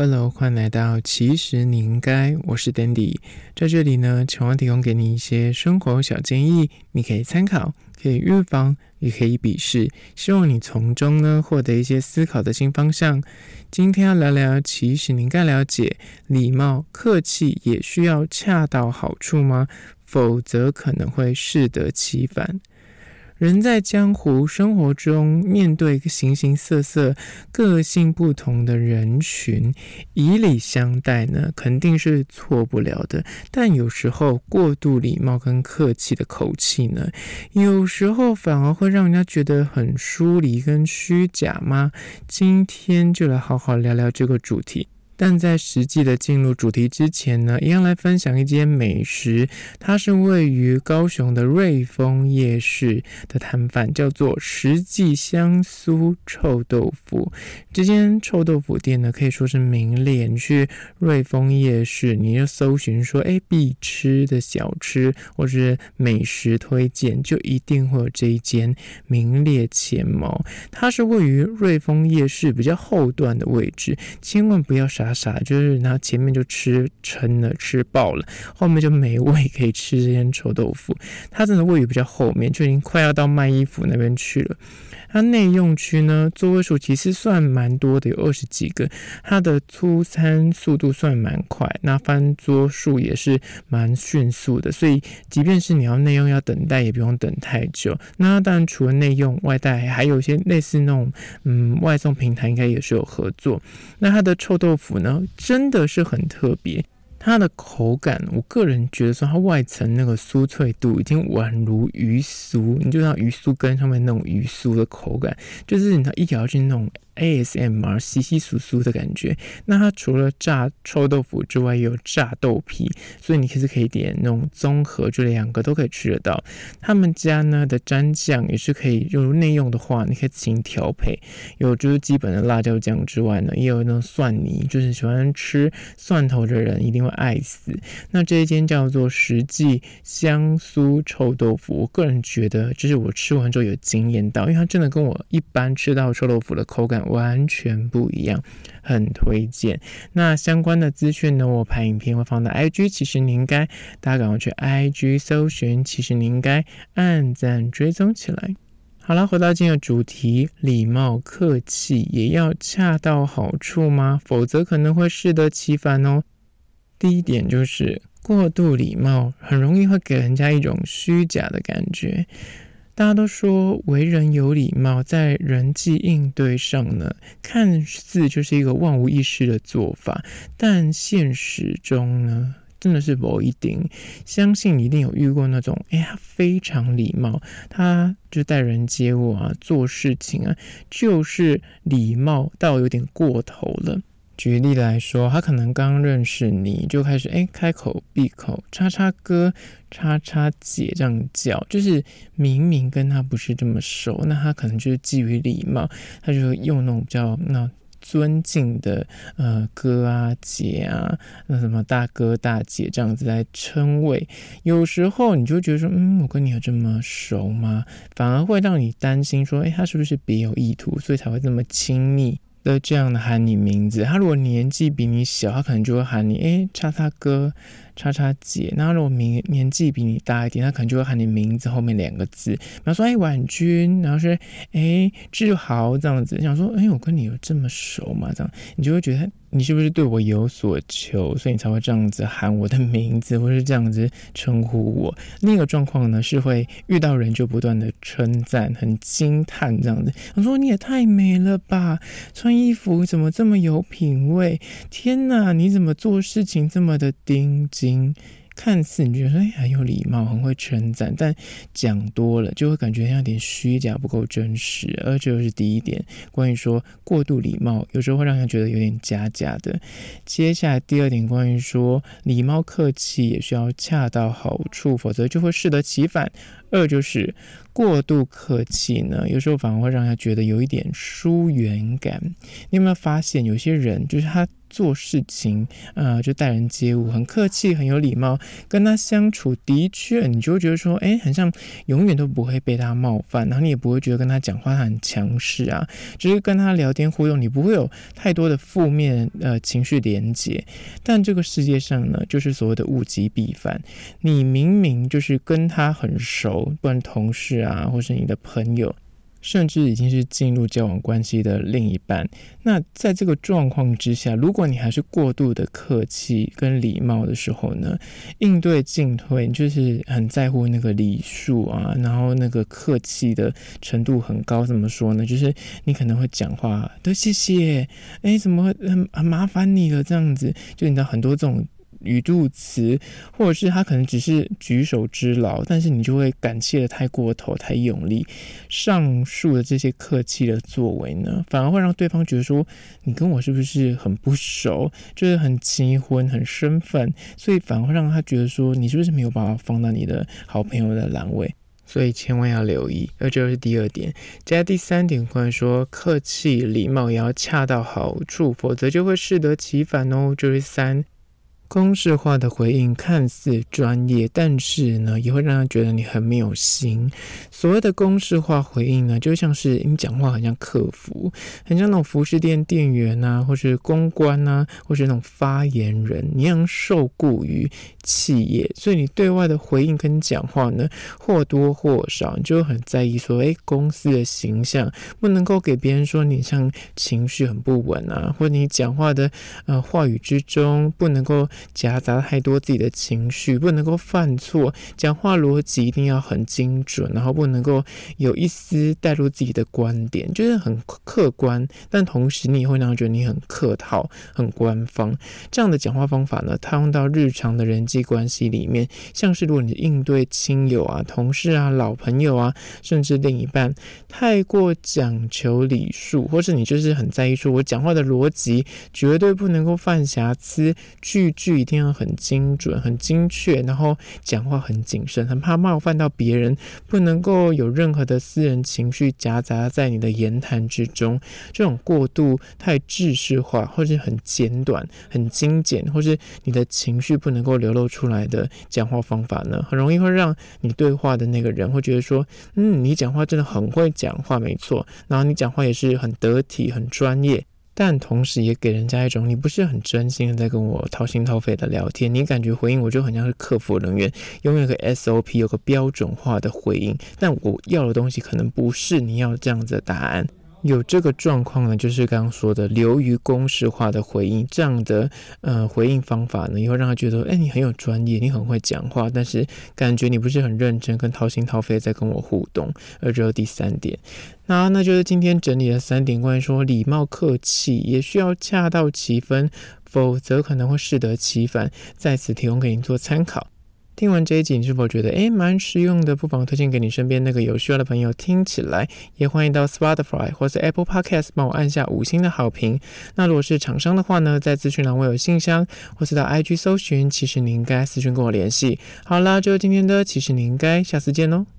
Hello，欢迎来到其实你应该，我是 Dandy，在这里呢，希望提供给你一些生活小建议，你可以参考，可以预防，也可以鄙视，希望你从中呢获得一些思考的新方向。今天要聊聊，其实你应该了解，礼貌、客气也需要恰到好处吗？否则可能会适得其反。人在江湖生活中，面对形形色色、个性不同的人群，以礼相待呢，肯定是错不了的。但有时候过度礼貌跟客气的口气呢，有时候反而会让人家觉得很疏离跟虚假吗？今天就来好好聊聊这个主题。但在实际的进入主题之前呢，一样来分享一间美食，它是位于高雄的瑞丰夜市的摊贩，叫做食记香酥臭豆腐。这间臭豆腐店呢，可以说是名列。你去瑞丰夜市，你就搜寻说，哎，必吃的小吃或是美食推荐，就一定会有这一间名列前茅。它是位于瑞丰夜市比较后段的位置，千万不要傻。傻就是，然后前面就吃撑了，吃饱了，后面就没胃 可以吃这些臭豆腐。它真的位于比较后面，就已经快要到卖衣服那边去了。它内用区呢，座位数其实算蛮多的，有二十几个。它的出餐速度算蛮快，那翻桌数也是蛮迅速的，所以即便是你要内用要等待，也不用等太久。那当然除了内用外带，还有一些类似那种嗯外送平台，应该也是有合作。那它的臭豆腐呢，真的是很特别。它的口感，我个人觉得说，它外层那个酥脆度已经宛如鱼酥，你就像鱼酥跟上面那种鱼酥的口感，就是你一咬进那种。ASMR 稀稀疏疏的感觉。那它除了炸臭豆腐之外，也有炸豆皮，所以你其实可以点那种综合，这两个都可以吃得到。他们家呢的蘸酱也是可以，就是内用的话，你可以自行调配。有就是基本的辣椒酱之外呢，也有那种蒜泥，就是喜欢吃蒜头的人一定会爱死。那这一间叫做食记香酥臭豆腐，我个人觉得就是我吃完之后有惊艳到，因为它真的跟我一般吃到臭豆腐的口感。完全不一样，很推荐。那相关的资讯呢，我拍影片会放到 IG，其实你应该大家赶快去 IG 搜寻，其实你应该按赞追踪起来。好了，回到今天的主题，礼貌客气也要恰到好处吗？否则可能会适得其反哦。第一点就是过度礼貌，很容易会给人家一种虚假的感觉。大家都说为人有礼貌，在人际应对上呢，看似就是一个万无一失的做法，但现实中呢，真的是不一定。相信你一定有遇过那种，哎呀，非常礼貌，他就待人接物啊，做事情啊，就是礼貌到有点过头了。举例来说，他可能刚认识你就开始哎，开口闭口叉叉哥、叉叉姐这样叫，就是明明跟他不是这么熟，那他可能就是基于礼貌，他就用那种比较那尊敬的呃哥啊姐啊，那什么大哥大姐这样子来称谓。有时候你就觉得说，嗯，我跟你有这么熟吗？反而会让你担心说，哎，他是不是别有意图，所以才会这么亲密。的这样的喊你名字，他如果年纪比你小，他可能就会喊你哎，叉叉哥。叉叉姐，那如果年年纪比你大一点，他可能就会喊你名字后面两个字，比方说哎婉君，然后说哎志豪这样子，想说哎我跟你有这么熟吗？这样你就会觉得你是不是对我有所求，所以你才会这样子喊我的名字，或是这样子称呼我。另一个状况呢是会遇到人就不断的称赞，很惊叹这样子，我说你也太美了吧，穿衣服怎么这么有品味？天哪，你怎么做事情这么的顶看似你觉得哎很有礼貌，很会称赞，但讲多了就会感觉像有点虚假，不够真实。而这就是第一点，关于说过度礼貌，有时候会让人觉得有点假假的。接下来第二点，关于说礼貌客气也需要恰到好处，否则就会适得其反。二就是过度客气呢，有时候反而会让人觉得有一点疏远感。你有没有发现有些人就是他？做事情，呃，就待人接物很客气，很有礼貌，跟他相处的确，你就觉得说，哎，很像永远都不会被他冒犯，然后你也不会觉得跟他讲话他很强势啊，就是跟他聊天互动，你不会有太多的负面呃情绪连接。但这个世界上呢，就是所谓的物极必反，你明明就是跟他很熟，不管同事啊，或是你的朋友。甚至已经是进入交往关系的另一半，那在这个状况之下，如果你还是过度的客气跟礼貌的时候呢，应对进退，就是很在乎那个礼数啊，然后那个客气的程度很高，怎么说呢？就是你可能会讲话都谢谢，哎，怎么很很麻烦你了这样子，就你知道很多这种。语助词，或者是他可能只是举手之劳，但是你就会感谢的太过头、太用力。上述的这些客气的作为呢，反而会让对方觉得说，你跟我是不是很不熟，就是很欺婚、很生分，所以反而会让他觉得说，你是不是没有把他放到你的好朋友的栏位？所以千万要留意。而这是第二点，接下来第三点，关于说客气礼貌也要恰到好处，否则就会适得其反哦。就是三。公式化的回应看似专业，但是呢，也会让人觉得你很没有心。所谓的公式化回应呢，就像是你讲话很像客服，很像那种服饰店店员啊，或是公关啊，或是那种发言人，你一样受雇于企业，所以你对外的回应跟讲话呢，或多或少你就很在意说，诶，公司的形象不能够给别人说你像情绪很不稳啊，或者你讲话的呃话语之中不能够。夹杂太多自己的情绪，不能够犯错，讲话逻辑一定要很精准，然后不能够有一丝带入自己的观点，就是很客观，但同时你也会让人觉得你很客套、很官方。这样的讲话方法呢，套用到日常的人际关系里面，像是如果你应对亲友啊、同事啊、老朋友啊，甚至另一半，太过讲求礼数，或是你就是很在意说我讲话的逻辑绝对不能够犯瑕疵，句句。句一定要很精准、很精确，然后讲话很谨慎，很怕冒犯到别人，不能够有任何的私人情绪夹杂在你的言谈之中。这种过度太制式化，或是很简短、很精简，或是你的情绪不能够流露出来的讲话方法呢，很容易会让你对话的那个人会觉得说：“嗯，你讲话真的很会讲话，没错。”然后你讲话也是很得体、很专业。但同时也给人家一种你不是很真心的在跟我掏心掏肺的聊天，你感觉回应我就很像是客服人员，永远有个 SOP，有个标准化的回应，但我要的东西可能不是你要这样子的答案。有这个状况呢，就是刚刚说的流于公式化的回应，这样的呃回应方法呢，也会让他觉得，哎，你很有专业，你很会讲话，但是感觉你不是很认真，跟掏心掏肺在跟我互动。而这是第三点，那那就是今天整理的三点，关于说礼貌客气也需要恰到其分，否则可能会适得其反。在此提供给您做参考。听完这一集，你是否觉得诶蛮实用的？不妨推荐给你身边那个有需要的朋友听起来。也欢迎到 Spotify 或是 Apple Podcast 帮我按下五星的好评。那如果是厂商的话呢，在资讯栏我有信箱，或是到 IG 搜寻，其实你应该私讯跟我联系。好啦，就今天的，其实你应该下次见喽。